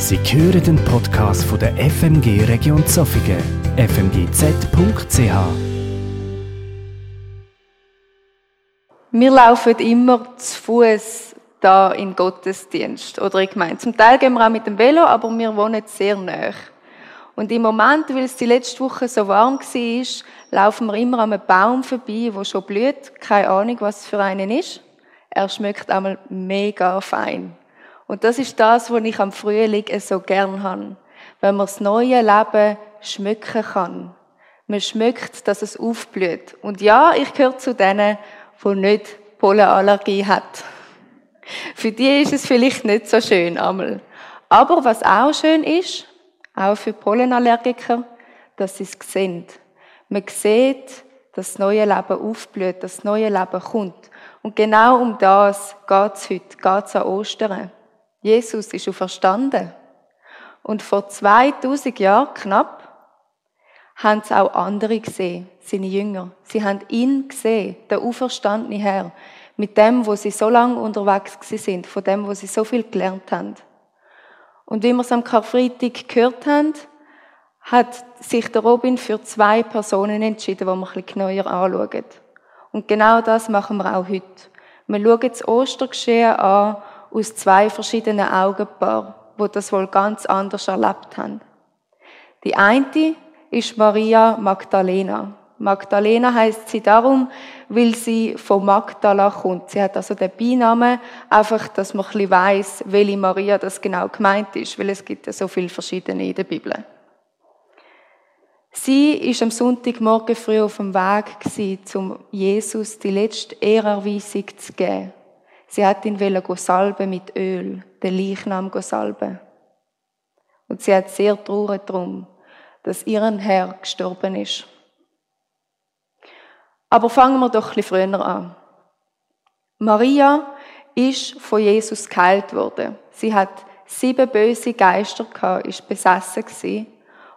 Sie hören den Podcast von der FMG Region Zofingen, fmgz.ch. Wir laufen immer zu Fuß da in Gottesdienst oder in Gemeinde. Zum Teil gehen wir auch mit dem Velo, aber wir wohnen sehr nah. Und im Moment, weil es die letzte Woche so warm war, laufen wir immer an einem Baum vorbei, wo schon blüht. Keine Ahnung, was für einen ist. Er schmeckt einmal mega fein. Und das ist das, was ich am Frühling so gern habe. Wenn man das neue Leben schmücken kann. Man schmeckt, dass es aufblüht. Und ja, ich gehöre zu denen, die nicht Pollenallergie hat. Für die ist es vielleicht nicht so schön einmal. Aber was auch schön ist, auch für Pollenallergiker, dass sie es sehen. Man sieht, dass das neue Leben aufblüht, dass das neue Leben kommt. Und genau um das geht es heute, geht es an Ostern. Jesus ist auferstanden. Und vor 2000 Jahren knapp haben es auch andere gesehen, seine Jünger. Sie haben ihn gesehen, der auferstandene Herr, mit dem, wo sie so lange unterwegs sind, von dem, wo sie so viel gelernt haben. Und wie wir es am Karfreitag gehört haben, hat sich der Robin für zwei Personen entschieden, die wir ein bisschen genauer anschauen. Und genau das machen wir auch heute. Wir schauen das Ostergeschehen an aus zwei verschiedenen Augenpaaren, wo das wohl ganz anders erlebt haben. Die eine ist Maria Magdalena. Magdalena heißt sie darum, weil sie von Magdala kommt. Sie hat also den Beinamen, einfach, dass man ein bisschen weiss, welche Maria das genau gemeint ist, weil es gibt ja so viele verschiedene in der Bibel. Sie ist am Sonntagmorgen früh auf dem Weg um Jesus die letzte Ehrerweisung zu geben. Sie hat ihn salben mit Öl, den Leichnam salben. Und sie hat sehr traurig darum, dass ihren Herr gestorben ist. Aber fangen wir doch ein bisschen früher an. Maria ist von Jesus geheilt worden. Sie hat sieben böse Geister gehabt, ist besessen gewesen,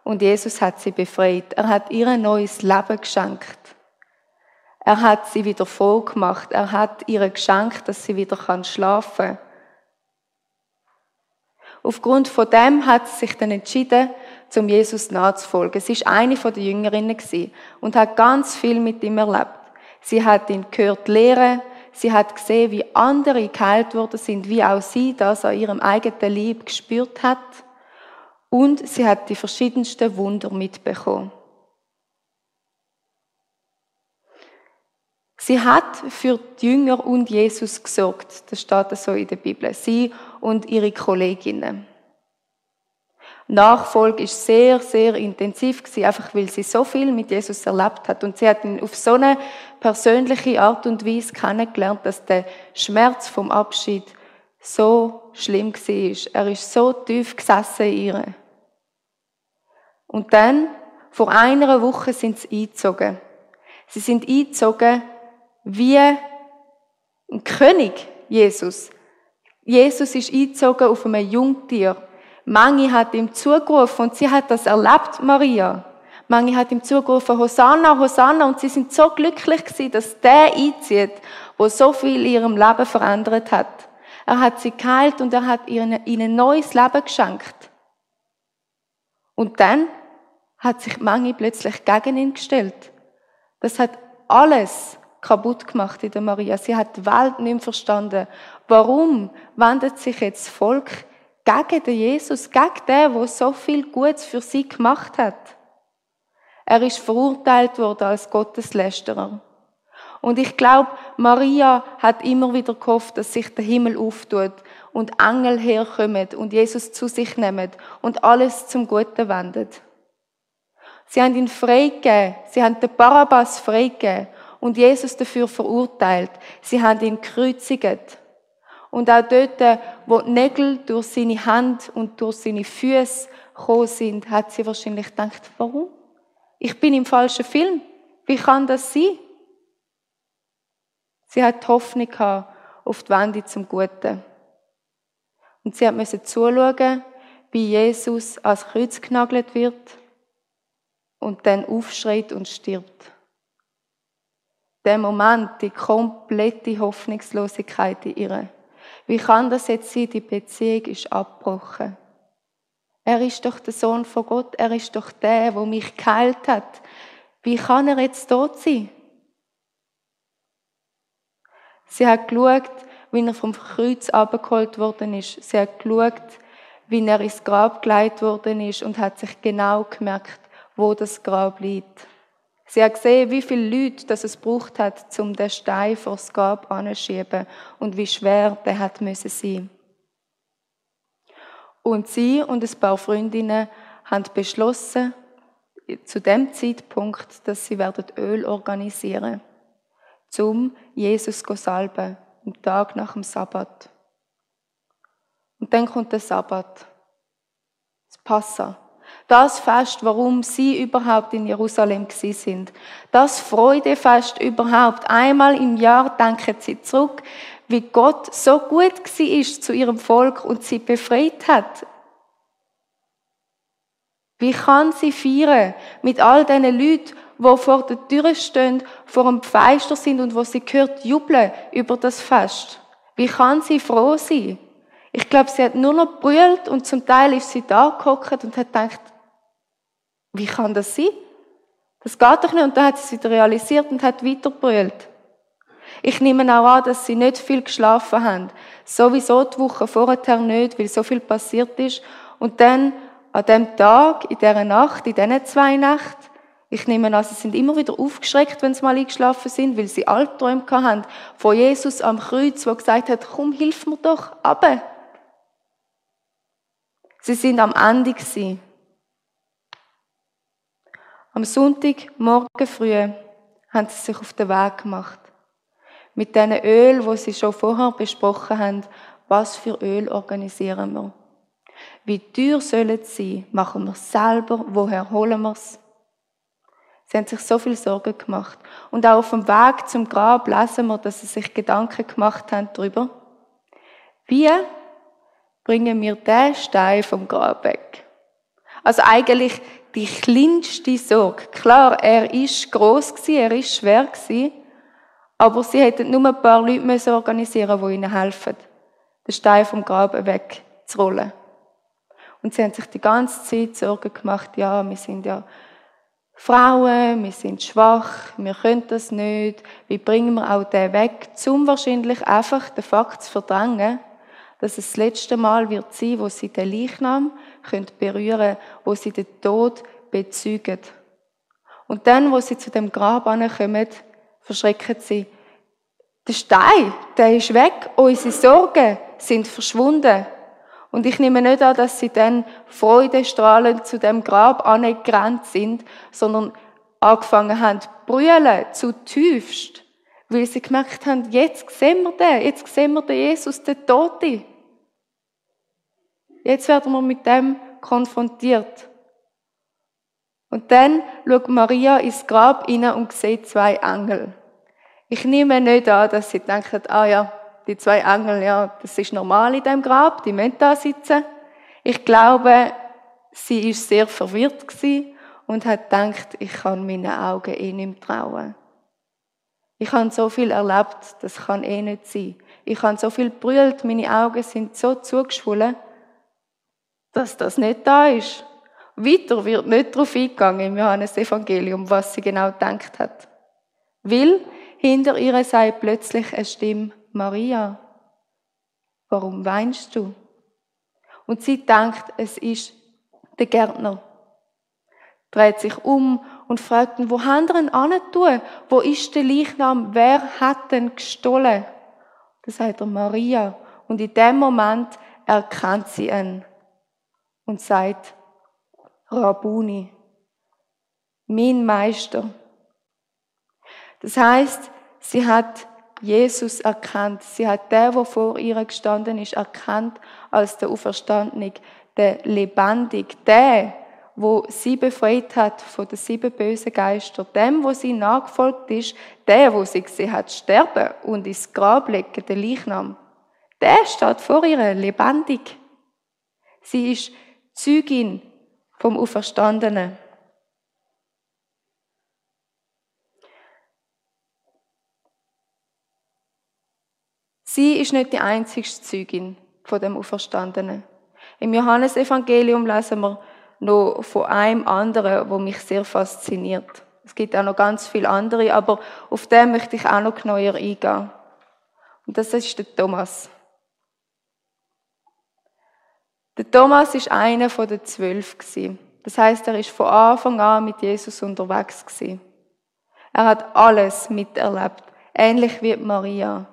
und Jesus hat sie befreit. Er hat ihr ein neues Leben geschenkt. Er hat sie wieder voll gemacht. Er hat ihr geschenkt, dass sie wieder schlafen kann. Aufgrund von dem hat sie sich dann entschieden, zum Jesus nachzufolgen. Sie ist eine von den Jüngerinnen und hat ganz viel mit ihm erlebt. Sie hat ihn gehört lehren. Sie hat gesehen, wie andere geheilt worden sind, wie auch sie das an ihrem eigenen Lieb gespürt hat. Und sie hat die verschiedensten Wunder mitbekommen. Sie hat für die Jünger und Jesus gesorgt. Das steht so in der Bibel. Sie und ihre Kolleginnen. Nachfolge ist sehr, sehr intensiv gewesen, einfach weil sie so viel mit Jesus erlebt hat. Und sie hat ihn auf so eine persönliche Art und Weise kennengelernt, dass der Schmerz vom Abschied so schlimm war. Er ist so tief gesessen in ihr. Und dann, vor einer Woche sind sie eingezogen. Sie sind eingezogen wie ein König, Jesus. Jesus ist eingezogen auf einem Jungtier. Mangi hat ihm zugerufen und sie hat das erlebt, Maria. Mangi hat ihm zugerufen, Hosanna, Hosanna, und sie sind so glücklich gewesen, dass der einzieht, wo so viel in ihrem Leben verändert hat. Er hat sie geheilt und er hat ihnen, ein neues Leben geschenkt. Und dann hat sich Mangi plötzlich gegen ihn gestellt. Das hat alles kaputt gemacht in der Maria. Sie hat die Welt nicht mehr verstanden. Warum wendet sich jetzt das Volk gegen den Jesus, gegen den, der so viel Gutes für sie gemacht hat? Er ist verurteilt worden als Gotteslästerer. Und ich glaube, Maria hat immer wieder gehofft, dass sich der Himmel auftut und Engel herkommen und Jesus zu sich nehmen und alles zum Guten wendet. Sie haben ihn freigegeben. Sie haben den Barabbas freigegeben und Jesus dafür verurteilt. Sie haben ihn gekreuzigt. Und auch dort, wo die Nägel durch seine Hand und durch seine Füße gekommen sind, hat sie wahrscheinlich gedacht, warum? Ich bin im falschen Film. Wie kann das sein? Sie hat Hoffnung auf die Wende zum Guten. Und sie musste zuschauen, wie Jesus als Kreuz genagelt wird und dann aufschreit und stirbt der Moment, die komplette Hoffnungslosigkeit in ihr. Wie kann das jetzt sein? Die Beziehung ist abgebrochen. Er ist doch der Sohn von Gott. Er ist doch der, wo mich geheilt hat. Wie kann er jetzt tot sein? Sie hat geschaut, wie er vom Kreuz abgeholt worden ist. Sie hat geschaut, wie er ins Grab geleitet worden ist und hat sich genau gemerkt, wo das Grab liegt. Sie hat gesehen, wie viele Leute das es braucht hat, um den Stein vor das Grab anzuschieben und wie schwer der hat müssen sein. Und sie und ein paar Freundinnen haben beschlossen, zu dem Zeitpunkt, dass sie werden Öl organisieren, zum Jesus zu salben, am Tag nach dem Sabbat. Und dann kommt der Sabbat, das Passa das Fest, warum sie überhaupt in Jerusalem sind. Das Freudefest überhaupt. Einmal im Jahr denken sie zurück, wie Gott so gut ist zu ihrem Volk und sie befreit hat. Wie kann sie feiern mit all diesen Leuten, die vor der Tür stehen, vor dem Pfeister sind und wo sie hört jubeln über das Fest? Wie kann sie froh sein? Ich glaube, sie hat nur noch brüllt und zum Teil ist sie da gehockt und hat gedacht, wie kann das sein? Das geht doch nicht. Und dann hat sie es wieder realisiert und hat weitergebrüllt. Ich nehme auch an, dass sie nicht viel geschlafen haben. Sowieso die Woche vorher nicht, weil so viel passiert ist. Und dann an dem Tag, in dieser Nacht, in diesen zwei Nächten, ich nehme an, sie sind immer wieder aufgeschreckt, wenn sie mal eingeschlafen sind, weil sie Albträume haben von Jesus am Kreuz, wo gesagt hat, komm, hilf mir doch, aber. Sie sind am Ende gewesen. Am Sonntagmorgen früh haben sie sich auf den Weg gemacht. Mit diesen Öl, wo sie schon vorher besprochen haben, was für Öl organisieren wir. Wie teuer sollen sie sein? Machen wir es selber? Woher holen wir es? Sie haben sich so viel Sorgen gemacht. Und auch auf dem Weg zum Grab lesen wir, dass sie sich Gedanken gemacht haben darüber. Wie bringen wir den Stein vom Grab weg? Also eigentlich die kleinste Sorge. Klar, er ist groß gewesen, er ist schwer gewesen, aber sie hätten nur ein paar Leute müssen organisieren, die ihnen helfen, den Stein vom Graben wegzurollen. Und sie haben sich die ganze Zeit Sorgen gemacht, ja, wir sind ja Frauen, wir sind schwach, wir können das nicht, wie bringen wir auch den weg, um wahrscheinlich einfach den Fakt zu verdrängen, dass es das letzte Mal wird sein, wo sie den Leichnam können berühren, wo sie den Tod bezeugen. Und dann, wo sie zu dem Grab ankommen, verschrecken sie. Der Stein, der ist weg, unsere Sorgen sind verschwunden. Und ich nehme nicht an, dass sie dann freudestrahlend zu dem Grab angerannt sind, sondern angefangen haben zu brüllen, zu tiefst. Weil sie gemerkt haben, jetzt sehen wir den, jetzt sehen wir den Jesus, den Tote. Jetzt werden wir mit dem konfrontiert. Und dann schaut Maria ins Grab hinein und sieht zwei Engel. Ich nehme nicht an, dass sie denken, ah ja, die zwei Engel, ja, das ist normal in dem Grab, die müssen da sitzen. Ich glaube, sie ist sehr verwirrt gewesen und hat gedacht, ich kann meinen Augen eh nicht trauen. Ich habe so viel erlebt, das kann eh nicht sein. Ich habe so viel brüllt, meine Augen sind so zugeschwollen dass das nicht da ist. Weiter wird nicht darauf eingegangen im Johannes-Evangelium, was sie genau gedacht hat. Will hinter ihr sei plötzlich eine Stimme, Maria, warum weinst du? Und sie denkt, es ist der Gärtner. Dreht sich um und fragt ihn, wo haben wir ihn tun? Wo ist der Leichnam? Wer hat denn gestohlen? Da sagt er Maria. Und in dem Moment erkennt sie ihn und sagt, Rabuni, mein Meister. Das heißt, sie hat Jesus erkannt. Sie hat der, der vor ihr gestanden ist, erkannt als der Auferstandene, der Lebendig, der, wo sie befreit hat von den sieben bösen Geistern, dem, wo sie nachgefolgt ist, der, wo sie gesehen hat sterben und ins Grab legen, der Leichnam, der steht vor ihr lebendig. Sie ist Zeugin vom Auferstandenen. Sie ist nicht die einzige Zeugin von dem Auferstandenen. Im Johannesevangelium lesen wir noch von einem anderen, wo mich sehr fasziniert. Es gibt auch noch ganz viele andere, aber auf den möchte ich auch noch neuer eingehen. Und das ist der Thomas. Der Thomas ist einer von den zwölf Das heißt, er ist von Anfang an mit Jesus unterwegs. Er hat alles miterlebt, ähnlich wie Maria.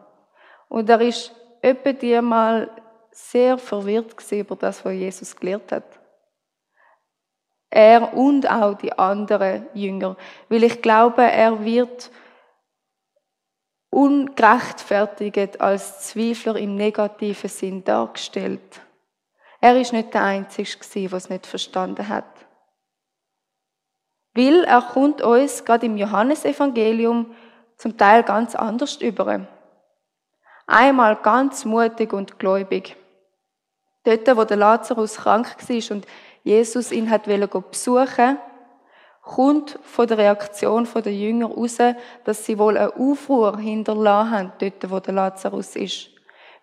Und er ist etwa die mal sehr verwirrt über das, was Jesus gelehrt hat. Er und auch die anderen Jünger. Weil ich glaube, er wird ungerechtfertigt als Zweifler im negativen Sinn dargestellt. Er ist nicht der Einzige, der es nicht verstanden hat. Weil er kommt uns gerade im Johannesevangelium zum Teil ganz anders über. Einmal ganz mutig und gläubig. Dort, wo der Lazarus krank war und Jesus ihn hat besuchen kommt von der Reaktion der Jünger raus, dass sie wohl einen Aufruhr hinterlassen haben, dort, wo der Lazarus ist.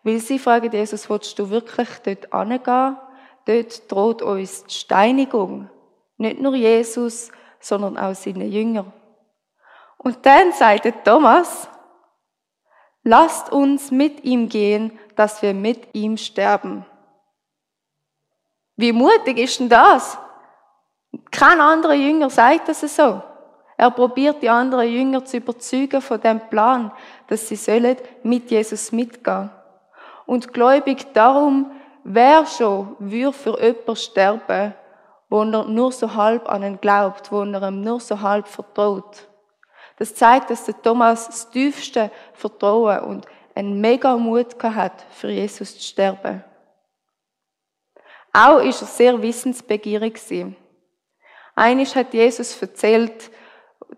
Weil sie fragen Jesus, willst du wirklich dort hingehen? Dort droht uns die Steinigung. Nicht nur Jesus, sondern auch seine Jünger. Und dann sagte Thomas, lasst uns mit ihm gehen, dass wir mit ihm sterben. Wie mutig ist denn das? Kein anderer Jünger sagt das so. Er probiert die anderen Jünger zu überzeugen von dem Plan, dass sie sollen mit Jesus mitgehen. Und gläubig darum, wer schon würde für jemanden sterben, wo er nur so halb an ihn glaubt, wo er ihm nur so halb vertraut. Das zeigt, dass der Thomas das tiefste Vertrauen und einen mega Mut hat, für Jesus zu sterben. Auch ist er sehr wissensbegierig gewesen. Hat Jesus erzählt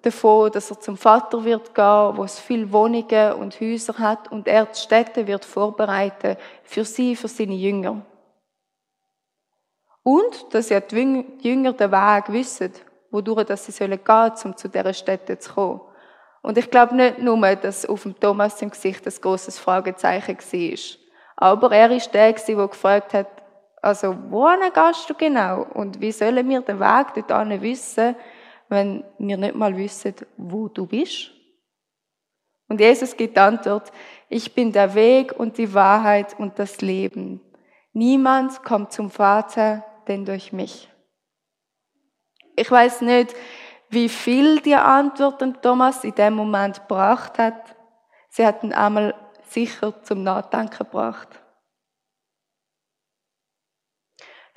davon, dass er zum Vater wird gehen, wo es viele Wohnungen und Häuser hat und er die Städte wird vorbereiten für sie, für seine Jünger. Und dass ja die Jünger den Weg wissen, wodurch dass sie sollen gehen, um zu dieser Städte zu kommen. Und ich glaube nicht nur, dass auf dem Thomas im Gesicht ein großes Fragezeichen war. Aber er ist der, der gefragt hat, also, wohin gehst du genau? Und wie sollen wir den Weg dorthin wissen, wenn wir nicht mal wissen, wo du bist? Und Jesus gibt Antwort, ich bin der Weg und die Wahrheit und das Leben. Niemand kommt zum Vater, denn durch mich. Ich weiß nicht, wie viel die Antwort Thomas in dem Moment gebracht hat. Sie hat ihn einmal sicher zum Nachdenken gebracht.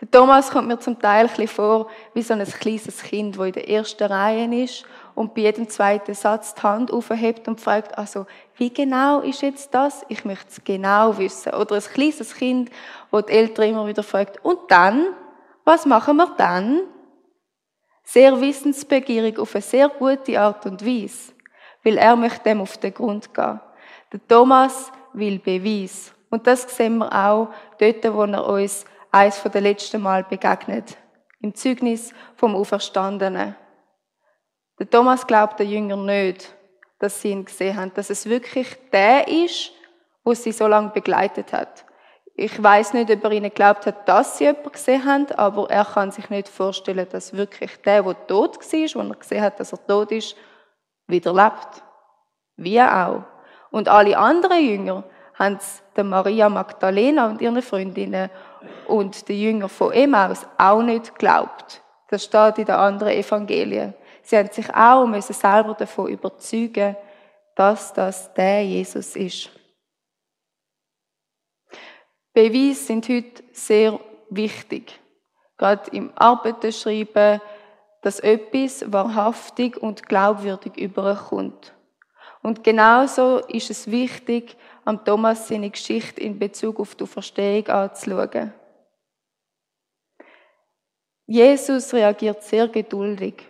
Der Thomas kommt mir zum Teil ein bisschen vor wie so ein kleines Kind, wo in der ersten Reihe ist und bei jedem zweiten Satz die Hand aufhebt und fragt, also, wie genau ist jetzt das? Ich möchte es genau wissen. Oder ein kleines Kind, wo die Eltern immer wieder fragt, und dann? Was machen wir dann? Sehr wissensbegierig auf eine sehr gute Art und Weise, weil er möchte dem auf den Grund gehen. Der Thomas will Beweis. Und das sehen wir auch dort, wo er uns eins von den letzten Mal begegnet. Im Zeugnis vom Auferstandenen. Der Thomas glaubt der Jünger nicht, dass sie ihn gesehen haben, dass es wirklich der ist, wo sie so lange begleitet hat. Ich weiß nicht, ob er ihnen glaubt hat, dass sie jemanden gesehen haben, aber er kann sich nicht vorstellen, dass wirklich der, der tot war, wo er gesehen hat, dass er tot ist, wieder lebt. Wie auch. Und alle anderen Jünger haben es der Maria Magdalena und ihren Freundinnen und den Jüngern von Emmaus auch nicht geglaubt. Das steht in den anderen Evangelien. Sie haben sich auch müssen selber davon überzeugen, dass das der Jesus ist. Beweise sind heute sehr wichtig. Gerade im Arbeitenschreiben, dass etwas wahrhaftig und glaubwürdig überkommt. Und genauso ist es wichtig, am Thomas seine Geschichte in Bezug auf die Verstehung anzuschauen. Jesus reagiert sehr geduldig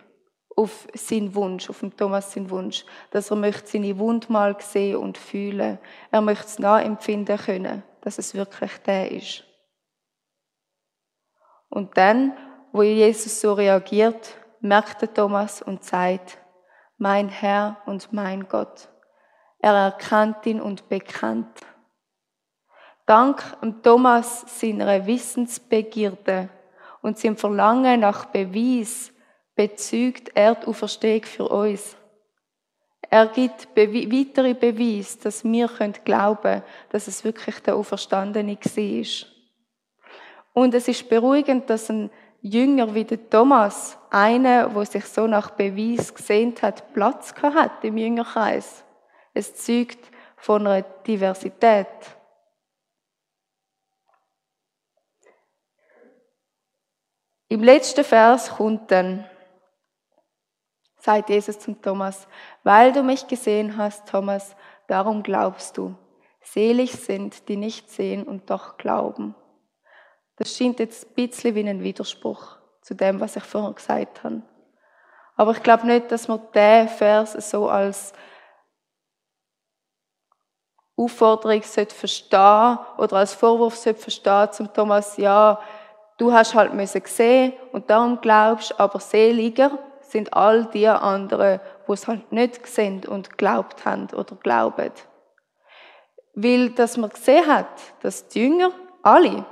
auf seinen Wunsch, auf Thomas seinen Wunsch, dass er möchte seine Wund mal sehen und fühlen. Er möchte es nachempfinden können, dass es wirklich der ist. Und dann, wo Jesus so reagiert, merkt der Thomas und sagt, mein Herr und mein Gott. Er erkannt ihn und bekannt. Dank Thomas seiner Wissensbegierde und seinem Verlangen nach Beweis bezügt er die Auferstehung für uns. Er gibt Bewe weitere Beweise, dass wir glauben können, dass es wirklich der Auferstandene war. Und es ist beruhigend, dass ein Jünger wie der Thomas, einer, der sich so nach Beweis gesehnt hat, Platz hat im Jüngerkreis. Es zeugt von einer Diversität. Im letzten Vers kommt dann, sagt Jesus zum Thomas, weil du mich gesehen hast, Thomas, darum glaubst du. Selig sind, die nicht sehen und doch glauben. Das scheint jetzt ein bisschen wie ein Widerspruch zu dem, was ich vorher gesagt habe. Aber ich glaube nicht, dass man diesen Vers so als Aufforderung sollte verstehen oder als Vorwurf sollte verstehen zum Thomas, ja, du hast halt müssen sehen und darum glaubst, aber seliger sind all die anderen, die es halt nicht gesehen und glaubt haben oder glauben. Weil, dass man gesehen hat, dass die Jünger, alle,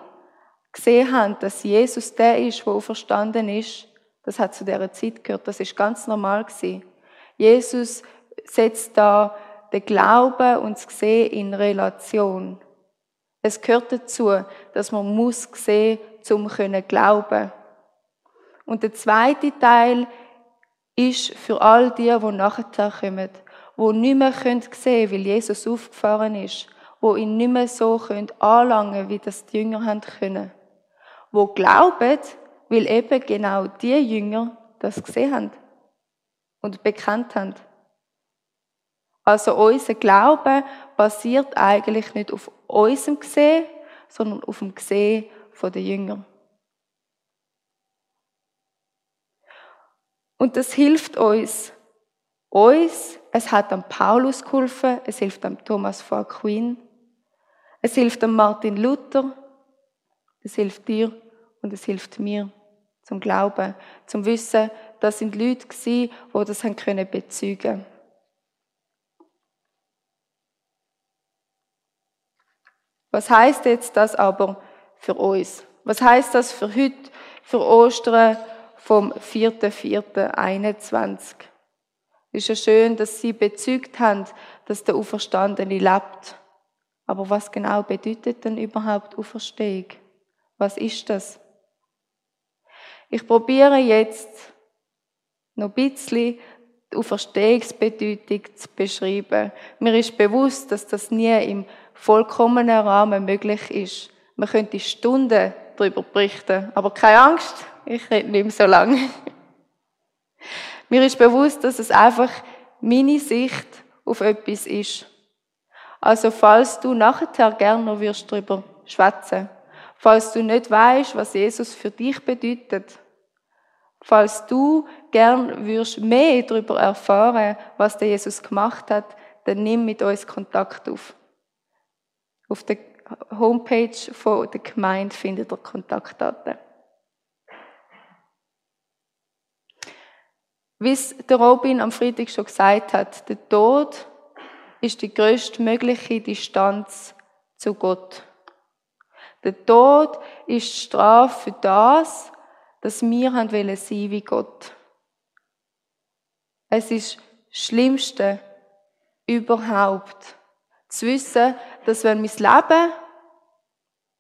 gesehen haben, dass Jesus der ist, der verstanden ist, das hat zu dieser Zeit gehört, das ist ganz normal gewesen. Jesus setzt da den Glauben und das Gesehen in Relation. Es gehört dazu, dass man muss sehen, um können glauben. Und der zweite Teil ist für all die, die nachher kommen, die nicht mehr sehen können, weil Jesus aufgefahren ist, die ihn nicht mehr so anlangen können, wie das die Jünger haben können. Die glauben, weil eben genau die Jünger das gesehen haben und bekannt haben. Also unser Glaube basiert eigentlich nicht auf unserem Gesehen, sondern auf dem Gesehen der Jünger. Und das hilft uns. Uns, es hat am Paulus geholfen, es hilft am Thomas von Aquin, es hilft am Martin Luther, es hilft dir und es hilft mir zum Glauben, zum Wissen, das sind Leute die das haben können bezeugen. Was heißt jetzt das aber für uns? Was heißt das für heute, für Ostern vom 4.4.21? Es ist ja schön, dass sie bezeugt haben, dass der Auferstandene lebt. Aber was genau bedeutet denn überhaupt Auferstehung? Was ist das? Ich probiere jetzt noch ein bisschen die Auferstehungsbedeutung zu beschreiben. Mir ist bewusst, dass das nie im vollkommenen Rahmen möglich ist. Man könnte Stunden darüber berichten, aber keine Angst, ich rede nicht mehr so lange. Mir ist bewusst, dass es einfach meine Sicht auf etwas ist. Also falls du nachher gerne noch wirst darüber schwätzen, falls du nicht weißt, was Jesus für dich bedeutet, falls du gern wirst mehr darüber erfahren, was der Jesus gemacht hat, dann nimm mit uns Kontakt auf. Auf der Homepage der Gemeinde findet ihr Kontaktdaten. Wie es der Robin am Freitag schon gesagt hat, der Tod ist die größtmögliche Distanz zu Gott. Der Tod ist die Strafe für das, dass wir haben wollen sein wie Gott. Es ist das Schlimmste überhaupt, zu wissen, dass wenn mein Leben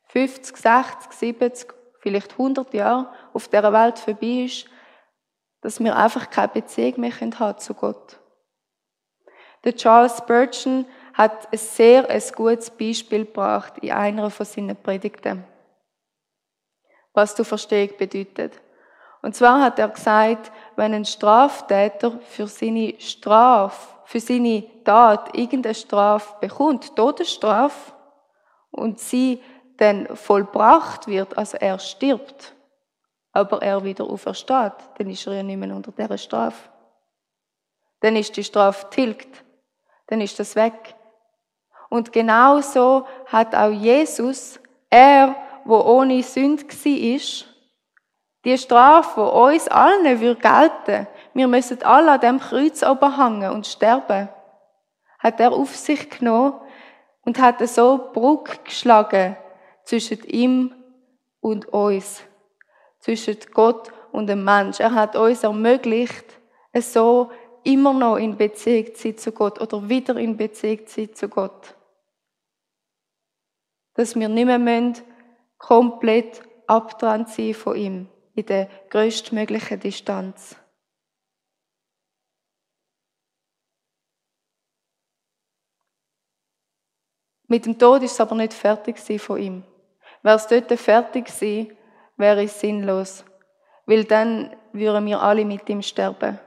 50, 60, 70, vielleicht 100 Jahre auf dieser Welt vorbei ist, dass wir einfach keine Beziehung mehr haben zu Gott. Der Charles Spurgeon hat ein sehr ein gutes Beispiel gebracht in einer von seinen Predigten, was du Verstehung bedeutet. Und zwar hat er gesagt, wenn ein Straftäter für seine Strafe, für seine Tat irgendeine Strafe bekommt, Todesstrafe, und sie dann vollbracht wird, also er stirbt, aber er wieder aufersteht, dann ist er ja nicht mehr unter dieser Strafe. Dann ist die Strafe tilgt, dann ist das weg. Und genau so hat auch Jesus, er, wo ohne Sünde war, die Strafe, die uns allen gelten würde, wir müssen alle an dem Kreuz oben hängen und sterben, hat er auf sich genommen, und hat so Bruck geschlagen zwischen ihm und uns, zwischen Gott und dem Mensch. Er hat uns ermöglicht, es so immer noch in Beziehung zu sein zu Gott oder wieder in Beziehung zu sein zu Gott. Dass wir nicht mehr komplett abtrennt sein von ihm in der größtmöglichen Distanz. Mit dem Tod ist es aber nicht fertig von ihm. Wäre es dort fertig gewesen, wäre es sinnlos, weil dann würden wir alle mit ihm sterben.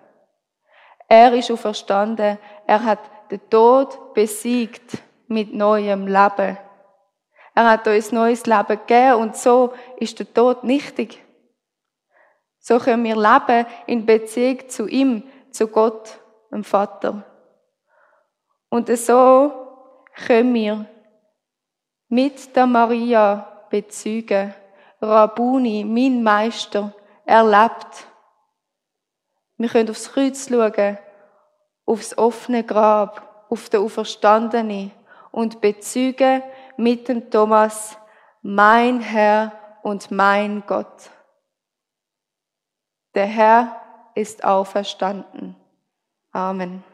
Er ist auferstanden, er hat den Tod besiegt mit neuem Leben. Er hat uns neues Leben gegeben und so ist der Tod nichtig. So können wir leben in Beziehung zu ihm, zu Gott, dem Vater. Und so können wir mit der Maria bezeugen, Rabuni, mein Meister, erlebt. Wir können aufs Kreuz schauen, aufs offene Grab, auf den Auferstandenen und bezeugen mit dem Thomas, mein Herr und mein Gott. Der Herr ist auferstanden. Amen.